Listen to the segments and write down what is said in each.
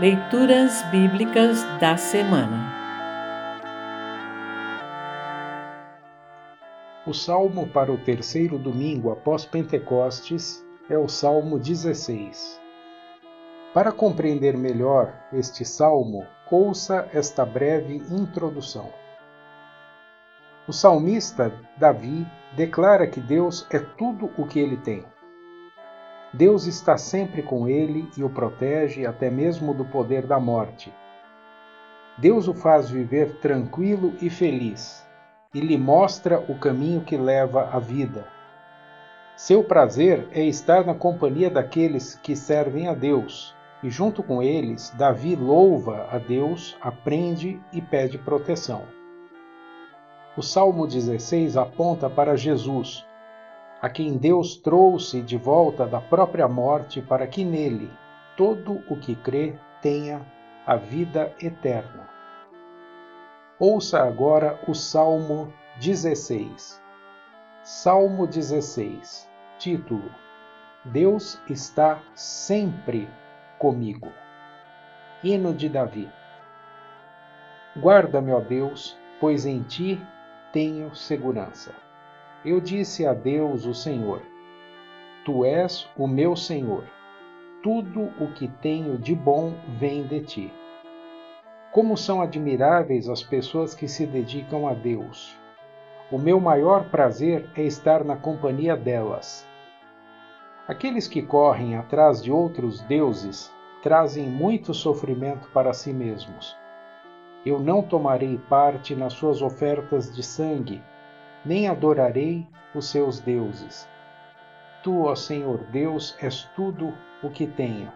Leituras Bíblicas da Semana O salmo para o terceiro domingo após Pentecostes é o Salmo 16. Para compreender melhor este salmo, ouça esta breve introdução. O salmista Davi declara que Deus é tudo o que ele tem. Deus está sempre com ele e o protege até mesmo do poder da morte. Deus o faz viver tranquilo e feliz e lhe mostra o caminho que leva à vida. Seu prazer é estar na companhia daqueles que servem a Deus, e junto com eles, Davi louva a Deus, aprende e pede proteção. O Salmo 16 aponta para Jesus, a quem Deus trouxe de volta da própria morte para que nele todo o que crê tenha a vida eterna. Ouça agora o Salmo 16. Salmo 16. Título: Deus está sempre comigo. Hino de Davi. Guarda-me, ó Deus, pois em ti tenho segurança. Eu disse a Deus, o Senhor: Tu és o meu Senhor. Tudo o que tenho de bom vem de ti. Como são admiráveis as pessoas que se dedicam a Deus. O meu maior prazer é estar na companhia delas. Aqueles que correm atrás de outros deuses trazem muito sofrimento para si mesmos. Eu não tomarei parte nas suas ofertas de sangue nem adorarei os seus deuses. Tu, ó Senhor Deus, és tudo o que tenho.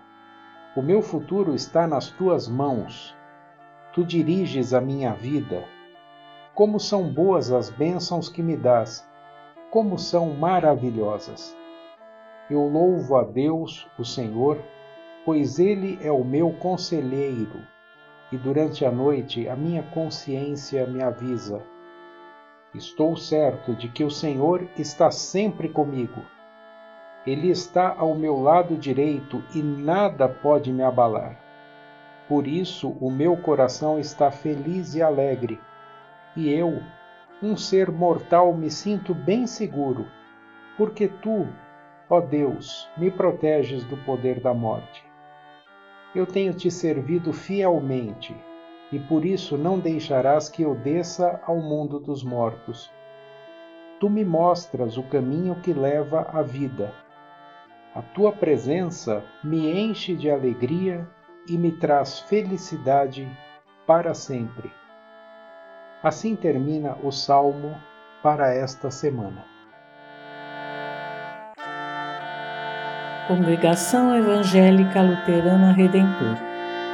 O meu futuro está nas tuas mãos. Tu diriges a minha vida. Como são boas as bênçãos que me dás, como são maravilhosas. Eu louvo a Deus, o Senhor, pois Ele é o meu conselheiro, e durante a noite a minha consciência me avisa Estou certo de que o Senhor está sempre comigo. Ele está ao meu lado direito e nada pode me abalar. Por isso o meu coração está feliz e alegre, e eu, um ser mortal, me sinto bem seguro, porque tu, ó Deus, me proteges do poder da morte. Eu tenho te servido fielmente e por isso não deixarás que eu desça ao mundo dos mortos. Tu me mostras o caminho que leva à vida. A tua presença me enche de alegria e me traz felicidade para sempre. Assim termina o salmo para esta semana. Congregação Evangélica Luterana Redentor